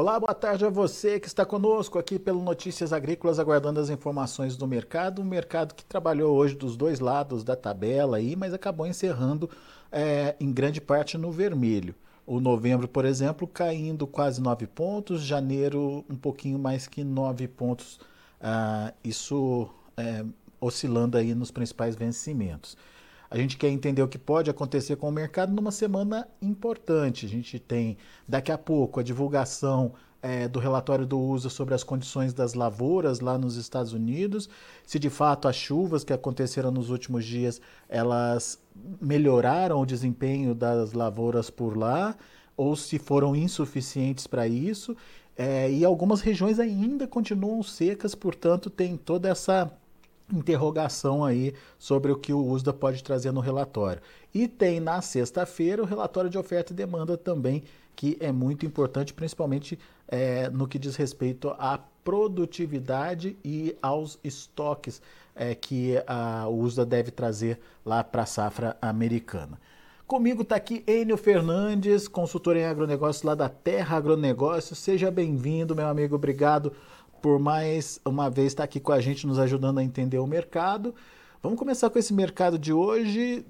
Olá, boa tarde a você que está conosco aqui pelo Notícias Agrícolas, aguardando as informações do mercado. Um mercado que trabalhou hoje dos dois lados da tabela aí, mas acabou encerrando é, em grande parte no vermelho. O novembro, por exemplo, caindo quase 9 pontos, janeiro um pouquinho mais que 9 pontos. Ah, isso é, oscilando aí nos principais vencimentos. A gente quer entender o que pode acontecer com o mercado numa semana importante. A gente tem daqui a pouco a divulgação é, do relatório do USA sobre as condições das lavouras lá nos Estados Unidos, se de fato as chuvas que aconteceram nos últimos dias elas melhoraram o desempenho das lavouras por lá ou se foram insuficientes para isso. É, e algumas regiões ainda continuam secas, portanto tem toda essa interrogação aí sobre o que o USDA pode trazer no relatório. E tem na sexta-feira o relatório de oferta e demanda também, que é muito importante, principalmente é, no que diz respeito à produtividade e aos estoques é, que a USDA deve trazer lá para a safra americana. Comigo está aqui Enio Fernandes, consultor em agronegócio lá da Terra Agronegócio. Seja bem-vindo, meu amigo. Obrigado por mais uma vez estar aqui com a gente, nos ajudando a entender o mercado. Vamos começar com esse mercado de hoje,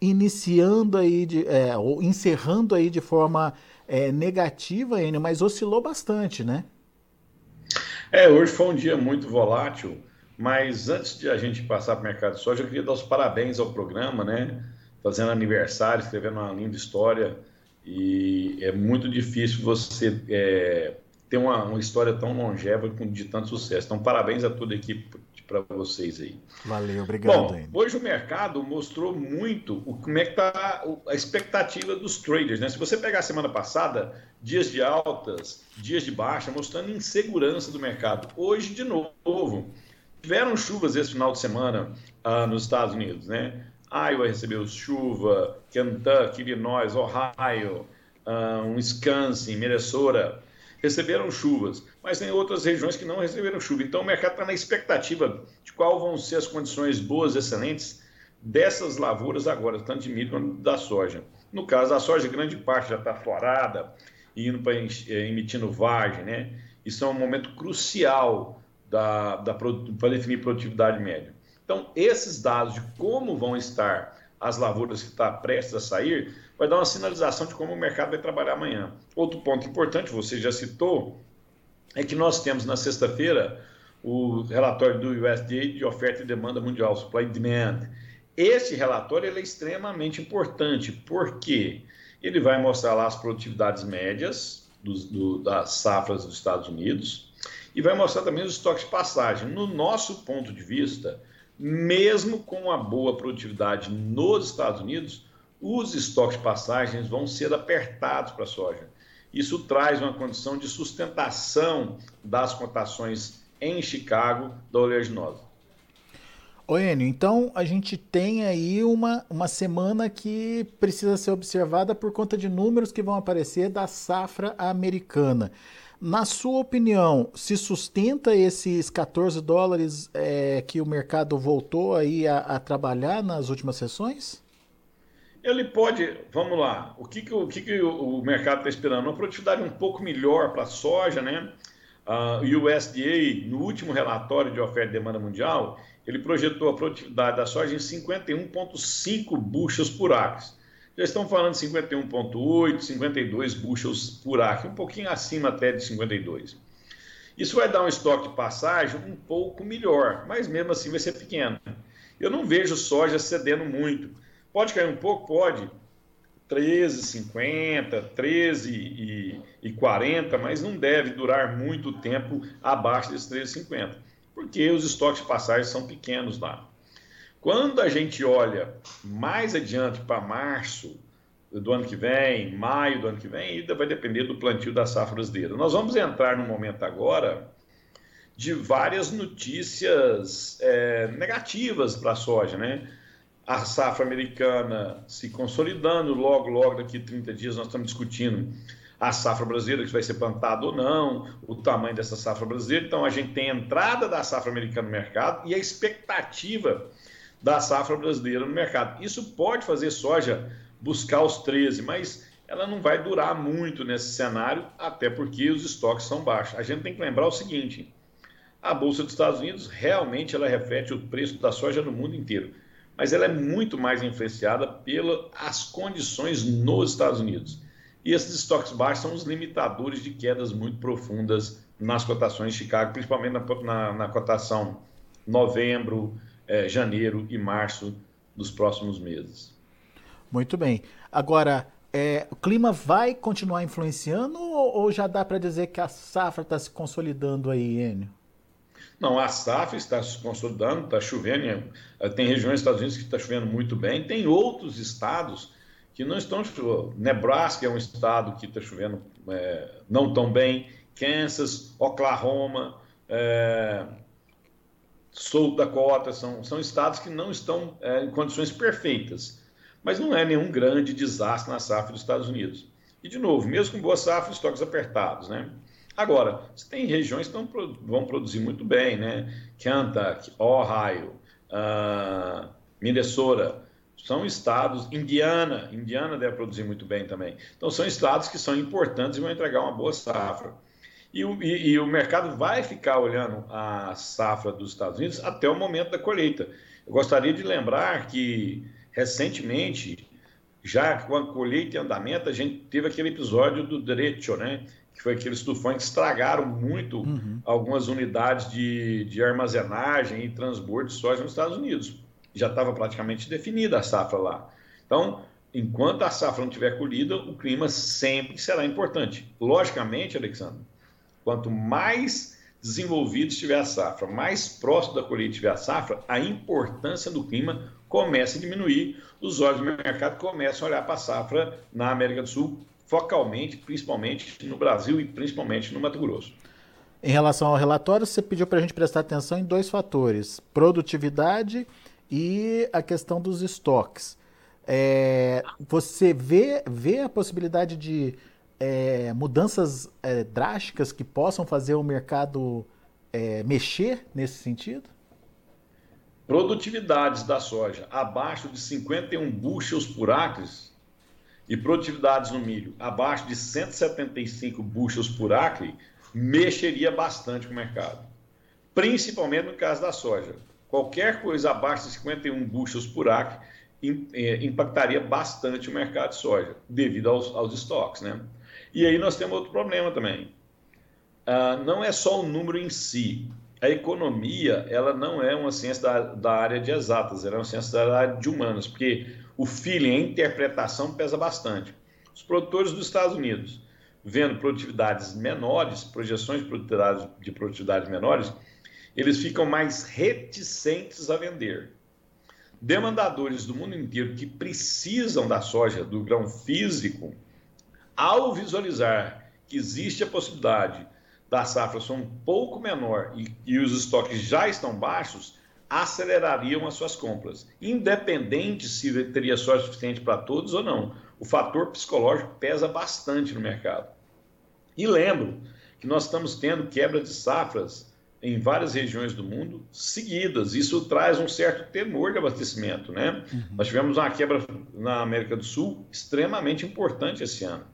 iniciando aí, de, é, ou encerrando aí de forma é, negativa, Enio, mas oscilou bastante, né? É, hoje foi um dia muito volátil, mas antes de a gente passar para o mercado de soja, eu queria dar os parabéns ao programa, né? Fazendo aniversário, escrevendo uma linda história, e é muito difícil você é, ter uma, uma história tão longeva de tanto sucesso. Então, parabéns a toda a equipe para vocês aí. Valeu, obrigado. Bom, hoje o mercado mostrou muito o, como é que está a expectativa dos traders. Né? Se você pegar a semana passada, dias de altas, dias de baixa, mostrando insegurança do mercado. Hoje, de novo, tiveram chuvas esse final de semana ah, nos Estados Unidos, né? Iowa recebeu chuva, Kentucky, Illinois, Ohio, ah, um Wisconsin, Minnesota receberam chuvas, mas tem outras regiões que não receberam chuva. Então o mercado está na expectativa de qual vão ser as condições boas, excelentes dessas lavouras agora, tanto de milho quanto da soja. No caso da soja, grande parte já está florada, indo para é, emitindo vagem, né? Isso é um momento crucial da, da, para definir produtividade média. Então, esses dados de como vão estar as lavouras que estão tá prestes a sair, vai dar uma sinalização de como o mercado vai trabalhar amanhã. Outro ponto importante, você já citou, é que nós temos na sexta-feira o relatório do USDA de oferta e demanda mundial, supply and demand. Esse relatório é extremamente importante, porque ele vai mostrar lá as produtividades médias do, das safras dos Estados Unidos e vai mostrar também os estoques de passagem. No nosso ponto de vista, mesmo com a boa produtividade nos Estados Unidos, os estoques de passagens vão ser apertados para a soja. Isso traz uma condição de sustentação das cotações em Chicago da oleaginosa. Ô Enio, então a gente tem aí uma, uma semana que precisa ser observada por conta de números que vão aparecer da safra americana. Na sua opinião, se sustenta esses 14 dólares é, que o mercado voltou aí a, a trabalhar nas últimas sessões? Ele pode, vamos lá, o que, que, o, que, que o mercado está esperando? Uma produtividade um pouco melhor para a soja, né? Uh, o USDA, no último relatório de oferta e demanda mundial, ele projetou a produtividade da soja em 51,5 bushels por acre. Já estão falando de 51,8, 52 bushels por acre, um pouquinho acima até de 52. Isso vai dar um estoque de passagem um pouco melhor, mas mesmo assim vai ser pequeno. Eu não vejo soja cedendo muito. Pode cair um pouco? Pode. 13,50, 13,40, mas não deve durar muito tempo abaixo desses 13,50, porque os estoques de passagem são pequenos lá. Quando a gente olha mais adiante para março do ano que vem, maio do ano que vem, ainda vai depender do plantio da safra brasileira. Nós vamos entrar no momento agora de várias notícias é, negativas para a soja, né? a safra americana se consolidando, logo, logo daqui a 30 dias nós estamos discutindo a safra brasileira que vai ser plantada ou não, o tamanho dessa safra brasileira. Então a gente tem a entrada da safra americana no mercado e a expectativa da safra brasileira no mercado. Isso pode fazer soja buscar os 13, mas ela não vai durar muito nesse cenário, até porque os estoques são baixos. A gente tem que lembrar o seguinte: a Bolsa dos Estados Unidos realmente ela reflete o preço da soja no mundo inteiro, mas ela é muito mais influenciada pelas condições nos Estados Unidos. E esses estoques baixos são os limitadores de quedas muito profundas nas cotações de Chicago, principalmente na, na, na cotação novembro, eh, janeiro e março dos próximos meses. Muito bem. Agora, é, o clima vai continuar influenciando ou, ou já dá para dizer que a safra está se consolidando aí, Enio? Não, a safra está se consolidando, está chovendo. Tem regiões dos Estados Unidos que está chovendo muito bem, tem outros estados que não estão chovendo. Nebraska é um estado que está chovendo é, não tão bem, Kansas, Oklahoma, é, South Dakota, são, são estados que não estão é, em condições perfeitas. Mas não é nenhum grande desastre na safra dos Estados Unidos. E, de novo, mesmo com boa safra, estoques apertados, né? Agora, você tem regiões que vão produzir muito bem, né? Kentucky, Ohio, uh, Minnesota, são estados, Indiana, Indiana deve produzir muito bem também. Então, são estados que são importantes e vão entregar uma boa safra. E o, e, e o mercado vai ficar olhando a safra dos Estados Unidos até o momento da colheita. Eu gostaria de lembrar que, recentemente, já com a colheita em andamento, a gente teve aquele episódio do Derecho, né? que foi aqueles tufões que estragaram muito uhum. algumas unidades de, de armazenagem e transbordo de soja nos Estados Unidos. Já estava praticamente definida a safra lá. Então, enquanto a safra não tiver colhida, o clima sempre será importante. Logicamente, Alexandre, quanto mais desenvolvido estiver a safra, mais próximo da colheita estiver a safra, a importância do clima começa a diminuir, os olhos do mercado começam a olhar para a safra na América do Sul focalmente, principalmente no Brasil e principalmente no Mato Grosso. Em relação ao relatório, você pediu para a gente prestar atenção em dois fatores: produtividade e a questão dos estoques. É, você vê, vê a possibilidade de é, mudanças é, drásticas que possam fazer o mercado é, mexer nesse sentido? Produtividades da soja abaixo de 51 bushels por acre e produtividades no milho abaixo de 175 bushels por acre, mexeria bastante com o mercado. Principalmente no caso da soja. Qualquer coisa abaixo de 51 bushels por acre é, impactaria bastante o mercado de soja, devido aos, aos estoques. Né? E aí nós temos outro problema também. Uh, não é só o número em si. A economia ela não é uma ciência da, da área de exatas, ela é uma ciência da área de humanas, porque o feeling, a interpretação pesa bastante. Os produtores dos Estados Unidos, vendo produtividades menores, projeções de produtividade, de produtividades menores, eles ficam mais reticentes a vender. Demandadores do mundo inteiro que precisam da soja, do grão físico, ao visualizar que existe a possibilidade da safra ser um pouco menor e, e os estoques já estão baixos, acelerariam as suas compras, independente se teria sorte suficiente para todos ou não. O fator psicológico pesa bastante no mercado. E lembro que nós estamos tendo quebra de safras em várias regiões do mundo seguidas. Isso traz um certo temor de abastecimento, né? Uhum. Nós tivemos uma quebra na América do Sul extremamente importante esse ano.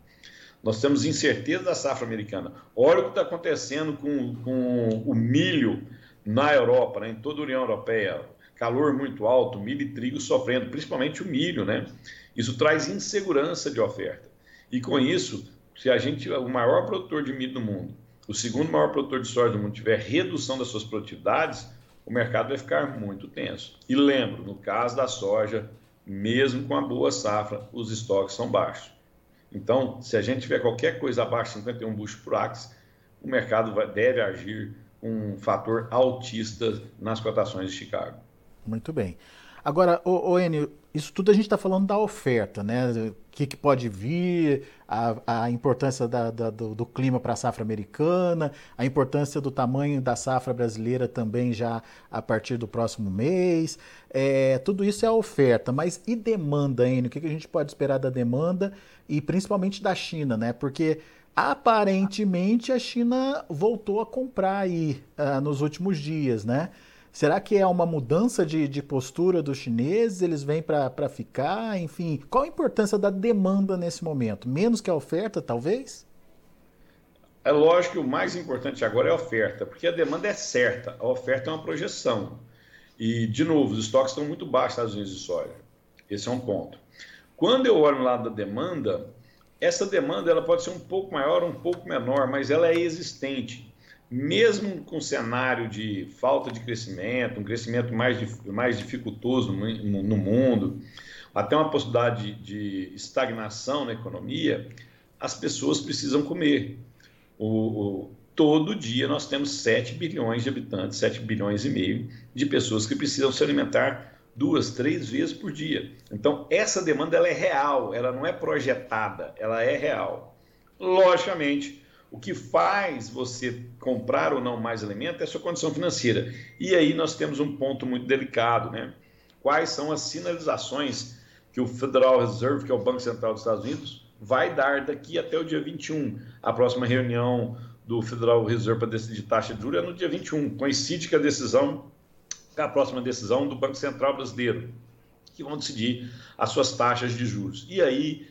Nós temos incerteza da safra americana. Olha o que está acontecendo com, com o milho na Europa, né, em toda a União Europeia, calor muito alto, milho e trigo sofrendo, principalmente o milho, né? Isso traz insegurança de oferta. E com isso, se a gente, o maior produtor de milho do mundo, o segundo maior produtor de soja do mundo, tiver redução das suas produtividades, o mercado vai ficar muito tenso. E lembro, no caso da soja, mesmo com a boa safra, os estoques são baixos. Então, se a gente tiver qualquer coisa abaixo de 51 buchos por axe, o mercado vai, deve agir um fator altista nas cotações de Chicago. Muito bem. Agora, o, o Enio, isso tudo a gente está falando da oferta, né? O que, que pode vir, a, a importância da, da, do, do, clima para a safra americana, a importância do tamanho da safra brasileira também já a partir do próximo mês. É, tudo isso é a oferta, mas e demanda, Enio? O que, que a gente pode esperar da demanda e principalmente da China, né? Porque aparentemente a China voltou a comprar aí uh, nos últimos dias, né? Será que é uma mudança de, de postura dos chineses? Eles vêm para ficar? Enfim, qual a importância da demanda nesse momento? Menos que a oferta, talvez? É lógico que o mais importante agora é a oferta, porque a demanda é certa, a oferta é uma projeção. E, de novo, os estoques estão muito baixos nos Estados de soja. Esse é um ponto. Quando eu olho no lado da demanda, essa demanda ela pode ser um pouco maior, um pouco menor, mas ela é existente. Mesmo com cenário de falta de crescimento, um crescimento mais, mais dificultoso no, mundo, até uma possibilidade de, de estagnação na economia, as pessoas precisam comer. O, o, todo dia nós temos 7 bilhões de habitantes, 7 bilhões e meio de pessoas que precisam se alimentar duas, três vezes por dia. Então, essa demanda ela é real, ela não é projetada, ela é real. Logicamente, o que faz você comprar ou não mais alimento é a sua condição financeira. E aí nós temos um ponto muito delicado, né? Quais são as sinalizações que o Federal Reserve, que é o Banco Central dos Estados Unidos, vai dar daqui até o dia 21. A próxima reunião do Federal Reserve para decidir taxa de juros é no dia 21. Coincide com a decisão, com a próxima decisão do Banco Central Brasileiro, que vão decidir as suas taxas de juros. E aí,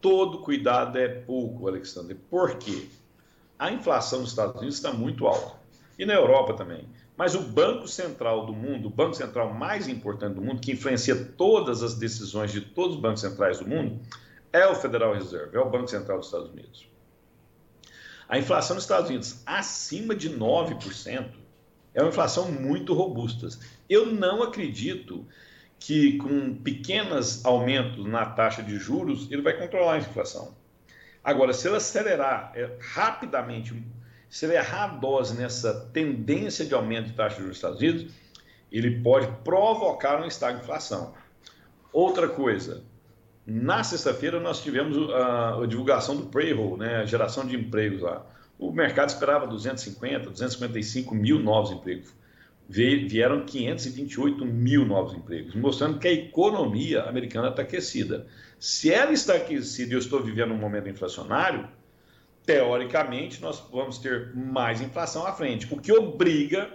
todo cuidado é pouco, Alexandre. Por quê? A inflação nos Estados Unidos está muito alta. E na Europa também. Mas o Banco Central do mundo, o Banco Central mais importante do mundo, que influencia todas as decisões de todos os bancos centrais do mundo, é o Federal Reserve, é o Banco Central dos Estados Unidos. A inflação nos Estados Unidos acima de 9% é uma inflação muito robusta. Eu não acredito que com pequenos aumentos na taxa de juros ele vai controlar a inflação. Agora, se ele acelerar é, rapidamente, se ele errar a dose nessa tendência de aumento de taxa de juros nos Estados Unidos, ele pode provocar um de inflação. Outra coisa, na sexta-feira, nós tivemos a, a, divulgação do payroll, né, a geração de empregos lá. O mercado esperava 250, 255 mil novos empregos. Vieram 528 mil novos empregos, mostrando que a economia americana está aquecida. Se ela está aquecida e eu estou vivendo um momento inflacionário, teoricamente nós vamos ter mais inflação à frente, o que obriga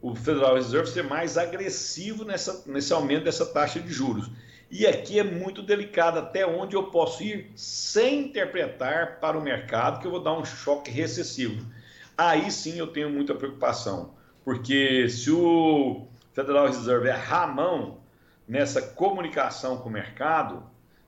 o Federal Reserve a ser mais agressivo nessa, nesse aumento dessa taxa de juros. E aqui é muito delicado até onde eu posso ir sem interpretar para o mercado que eu vou dar um choque recessivo. Aí sim eu tenho muita preocupação, porque se o Federal Reserve errar a mão nessa comunicação com o mercado,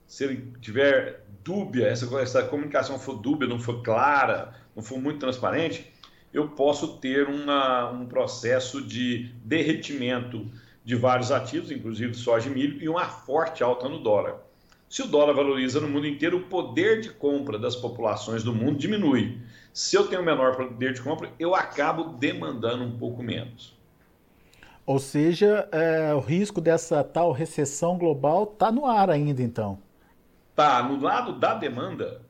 se ele tiver dúvida, essa, essa comunicação for dúbia, não for clara, não for muito transparente, eu posso ter uma, um processo de derretimento de vários ativos, inclusive soja e milho, e uma forte alta no dólar. Se o dólar valoriza no mundo inteiro, o poder de compra das populações do mundo diminui. Se eu tenho menor poder de compra, eu acabo demandando um pouco menos. Ou seja, é, o risco dessa tal recessão global está no ar ainda, então. Tá, no lado da demanda,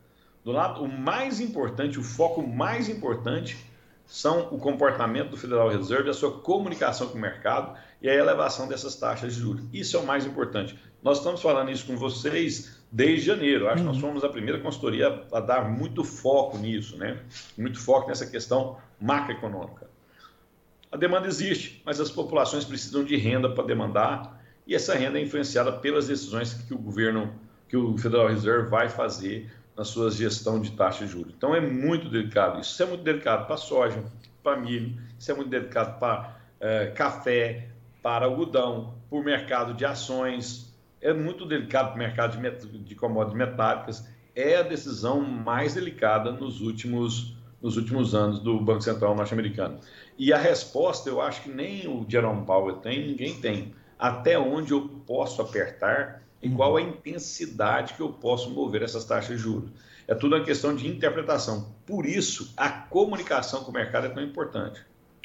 do lado o mais importante, o foco mais importante são o comportamento do Federal Reserve, a sua comunicação com o mercado e a elevação dessas taxas de juros. Isso é o mais importante. Nós estamos falando isso com vocês desde janeiro. Acho que nós uhum. fomos a primeira consultoria a dar muito foco nisso, né? Muito foco nessa questão macroeconômica. A demanda existe, mas as populações precisam de renda para demandar e essa renda é influenciada pelas decisões que o governo, que o Federal Reserve vai fazer na sua gestão de taxa de juros. Então é muito delicado isso. Isso é muito delicado para soja, para milho, isso é muito delicado para é, café, para algodão, para o mercado de ações. É muito delicado para o mercado de, de commodities metálicas. É a decisão mais delicada nos últimos, nos últimos anos do Banco Central norte-americano. E a resposta, eu acho que nem o Jerome Powell tem, ninguém tem. Até onde eu posso apertar e qual a intensidade que eu posso mover essas taxas de juros. É tudo uma questão de interpretação. Por isso, a comunicação com o mercado é tão importante.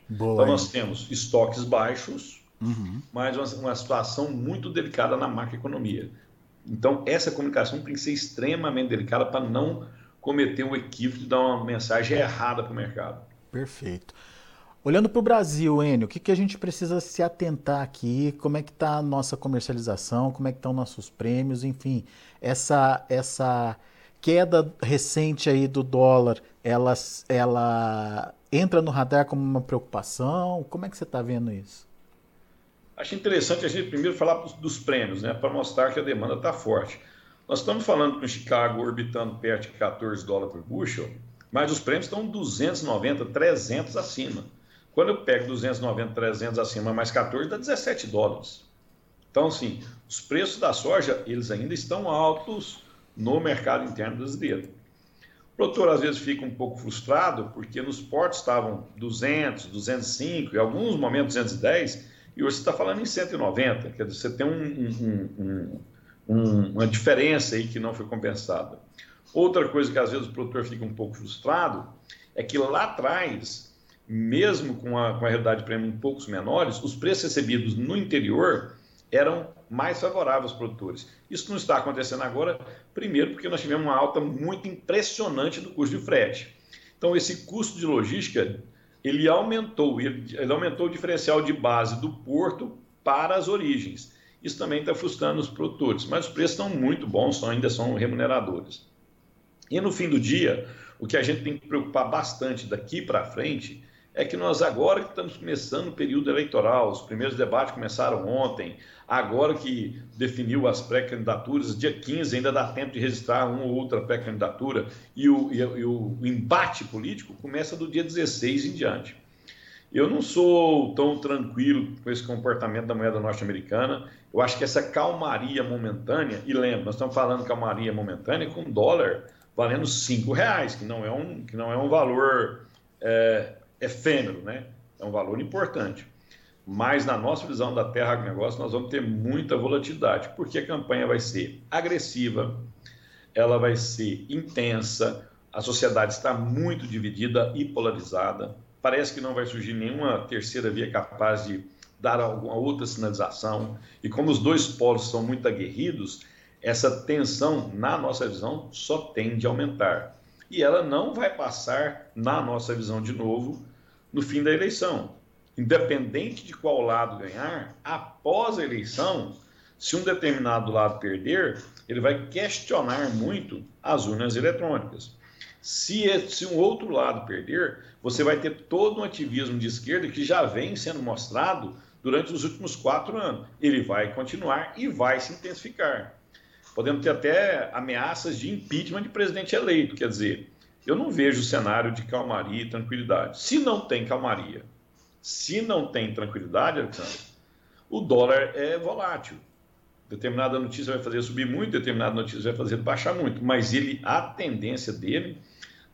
Boa, então, nós temos estoques baixos, uhum. mas uma, uma, situação muito delicada na macroeconomia. Então, essa comunicação tem que ser extremamente delicada para não cometer o equívoco de dar uma mensagem errada para o mercado. Perfeito. Olhando para o Brasil, Enio, o que, que a gente precisa se atentar aqui? Como é que está a nossa comercialização? Como é que estão nossos prêmios? Enfim, essa, essa queda recente aí do dólar, ela, ela entra no radar como uma preocupação? Como é que você está vendo isso? Acho interessante a gente primeiro falar dos prêmios, né, para mostrar que a demanda está forte. Nós estamos falando com Chicago orbitando perto de 14 dólares por bushel, mas os prêmios estão 290, 300 acima. Quando eu pego 290, 300 acima mais 14, dá 17 dólares. Então, assim, os preços da soja, eles ainda estão altos no mercado interno brasileiro. O produtor às vezes fica um pouco frustrado porque nos portos estavam 200, 205, em alguns momentos 210, e hoje você está falando em 190. Quer dizer, você tem um, um, um, uma diferença aí que não foi compensada. Outra coisa que às vezes o produtor fica um pouco frustrado é que lá atrás, mesmo com a, com a realidade de prêmio um poucos menores, os preços recebidos no interior eram mais favoráveis aos produtores. Isso não está acontecendo agora, primeiro porque nós tivemos uma alta muito impressionante do custo de frete. Então, esse custo de logística, ele aumentou, ele, ele aumentou o diferencial de base do porto para as origens. Isso também está frustrando os produtores, mas os preços estão muito bons, ainda são remuneradores. E no fim do dia, o que a gente tem que preocupar bastante daqui para frente é que nós agora que estamos começando o período eleitoral, os primeiros debates começaram ontem, agora que definiu as pré-candidaturas, dia 15 ainda dá tempo de registrar uma ou outra pré-candidatura e o, e, e o embate político começa do dia 16 em diante. Eu não sou tão tranquilo com esse comportamento da moeda norte-americana. Eu acho que essa calmaria momentânea, e lembra, nós estamos falando calmaria momentânea com dólar valendo cinco reais, que não é um, que não é um valor é, efêmero, né? É um valor importante. Mas na nossa visão da Terra Agronegócio, nós vamos ter muita volatilidade, porque a campanha vai ser agressiva, ela vai ser intensa, a sociedade está muito dividida e polarizada. Parece que não vai surgir nenhuma terceira via capaz de dar alguma outra sinalização. E como os dois polos são muito aguerridos, essa tensão, na nossa visão, só tende a aumentar. E ela não vai passar, na nossa visão de novo, no fim da eleição. Independente de qual lado ganhar, após a eleição, se um determinado lado perder, ele vai questionar muito as urnas eletrônicas. Se, se um outro lado perder, você vai ter todo um ativismo de esquerda que já vem sendo mostrado durante os últimos quatro anos. Ele vai continuar e vai se intensificar. Podemos ter até ameaças de impeachment de presidente eleito, quer dizer, eu não vejo cenário de calmaria e tranquilidade. Se não tem calmaria, se não tem tranquilidade, Alexandre, o dólar é volátil. Determinada notícia vai fazer subir muito, determinada notícia vai fazer baixar muito, mas ele, a tendência dele,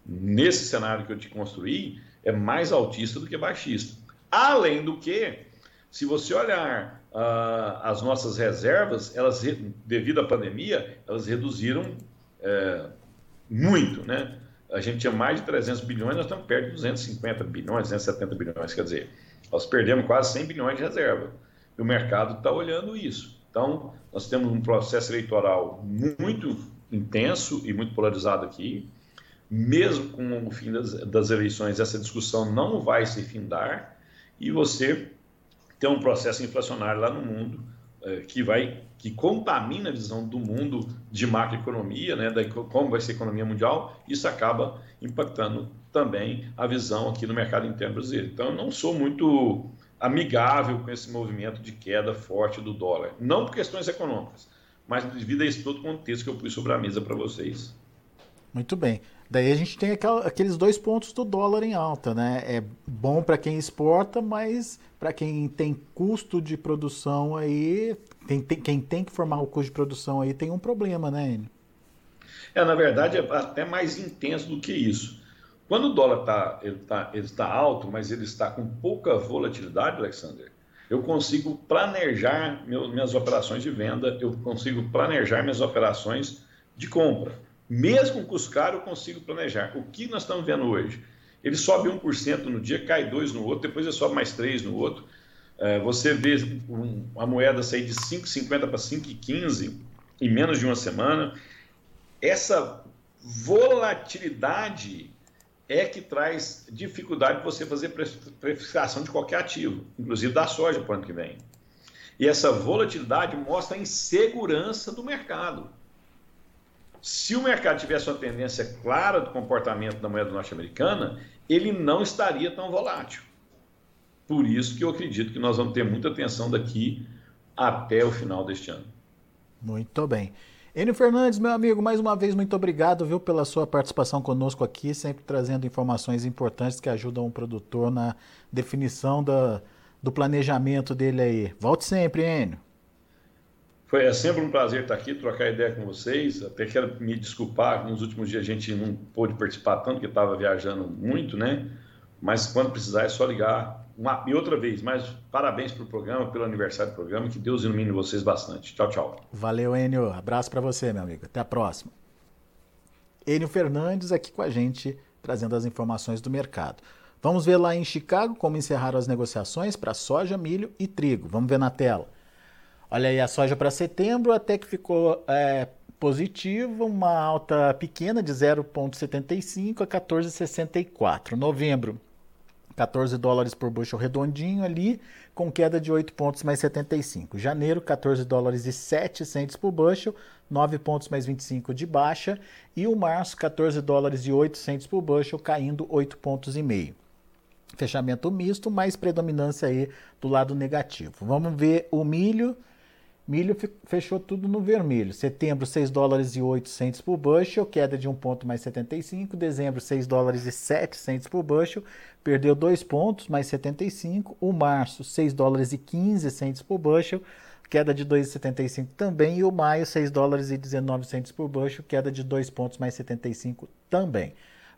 nesse cenário que eu te construí, é mais altista do que baixista. Além do que, se você olhar uh, as nossas reservas, elas, devido à pandemia, elas reduziram é, muito, né? A gente tinha mais de 300 bilhões, nós estamos perto de 250 bilhões, 270 bilhões, quer dizer, nós perdemos quase 100 bilhões de reserva. E o mercado está olhando isso. Então, nós temos um processo eleitoral muito intenso e muito polarizado aqui. Mesmo com o fim das, das eleições, essa discussão não vai se findar e você tem um processo inflacionário lá no mundo é, que vai que contamina a visão do mundo de macroeconomia, né, da como vai ser a economia mundial, isso acaba impactando também a visão aqui no mercado interno brasileiro. Então, eu não sou muito amigável com esse movimento de queda forte do dólar, não por questões econômicas, mas devido a esse todo contexto que eu pus sobre a mesa para vocês. Muito bem. Daí a gente tem aquela, aqueles dois pontos do dólar em alta, né? É bom para quem exporta, mas para quem tem custo de produção aí, tem, tem, quem tem que formar o custo de produção aí tem um problema, né, Enio? É, na verdade, é até mais intenso do que isso. Quando o dólar tá, ele tá, ele está alto, mas ele está com pouca volatilidade, Alexander, eu consigo planejar meu, minhas operações de venda, eu consigo planejar minhas operações de compra. Mesmo com os caros, eu consigo planejar. O que nós estamos vendo hoje? Ele sobe 1% no dia, cai 2% no outro, depois ele sobe mais 3% no outro. É, você vê a moeda sair de 5,50 para 5,15 em menos de uma semana. Essa volatilidade é que traz dificuldade de você fazer precificação de qualquer ativo, inclusive da soja para o ano que vem. E essa volatilidade mostra a insegurança do mercado. Se o mercado tivesse uma tendência clara do comportamento da moeda norte-americana, ele não estaria tão volátil. Por isso que eu acredito que nós vamos ter muita atenção daqui até o final deste ano. Muito bem. Enio Fernandes, meu amigo, mais uma vez muito obrigado, viu, pela sua participação conosco aqui, sempre trazendo informações importantes que ajudam o produtor na definição da, do planejamento dele aí. Volte sempre, Enio. Foi é sempre um prazer estar aqui, trocar ideia com vocês. Até quero me desculpar, nos últimos dias a gente não pôde participar tanto, porque estava viajando muito, né? Mas quando precisar é só ligar. Uma, e outra vez, mais parabéns pelo programa, pelo aniversário do programa. Que Deus ilumine vocês bastante. Tchau, tchau. Valeu, Enio. Abraço para você, meu amigo. Até a próxima. Enio Fernandes aqui com a gente, trazendo as informações do mercado. Vamos ver lá em Chicago como encerraram as negociações para soja, milho e trigo. Vamos ver na tela. Olha aí a soja para setembro, até que ficou é, positiva, uma alta pequena de 0,75 a 14,64. Novembro, 14 dólares por bushel redondinho ali, com queda de 8 pontos mais 75. Janeiro, 14 dólares e 7 centes por bushel, 9 pontos mais 25 de baixa. E o março, 14 dólares e 8 centes por bushel, caindo 8 pontos e meio. Fechamento misto, mais predominância aí do lado negativo. Vamos ver o milho Milho fechou tudo no vermelho. Setembro, 6 dólares e 800 por bushel, queda de 1 ponto mais 75. Dezembro, 6 dólares e 700 por bushel, perdeu 2 pontos mais 75. O março, 6 dólares e 15 centos por bushel, queda de 2,75 também. E o maio, 6 dólares e 19 centos por bushel, queda de 2 pontos mais 75 também.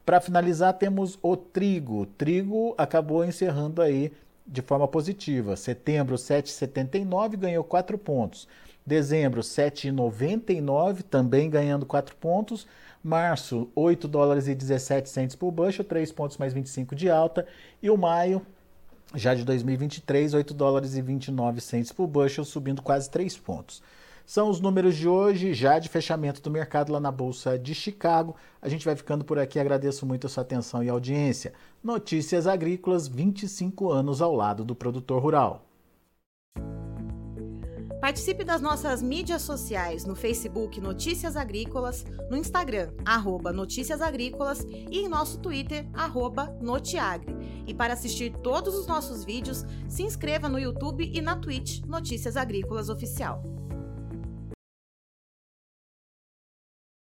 Para finalizar, temos o trigo. O trigo acabou encerrando aí de forma positiva. Setembro, 7,79, ganhou 4 pontos. Dezembro, 7,99, também ganhando 4 pontos. Março, 8 dólares e 17 centos por bushel, 3 pontos mais 25 de alta. E o maio, já de 2023, 8 dólares e 29 centos por bushel, subindo quase 3 pontos. São os números de hoje, já de fechamento do mercado lá na Bolsa de Chicago. A gente vai ficando por aqui. Agradeço muito a sua atenção e audiência. Notícias Agrícolas, 25 anos ao lado do produtor rural. Participe das nossas mídias sociais no Facebook Notícias Agrícolas, no Instagram, arroba Notícias Agrícolas e em nosso Twitter, arroba Notiagre. E para assistir todos os nossos vídeos, se inscreva no YouTube e na Twitch Notícias Agrícolas Oficial.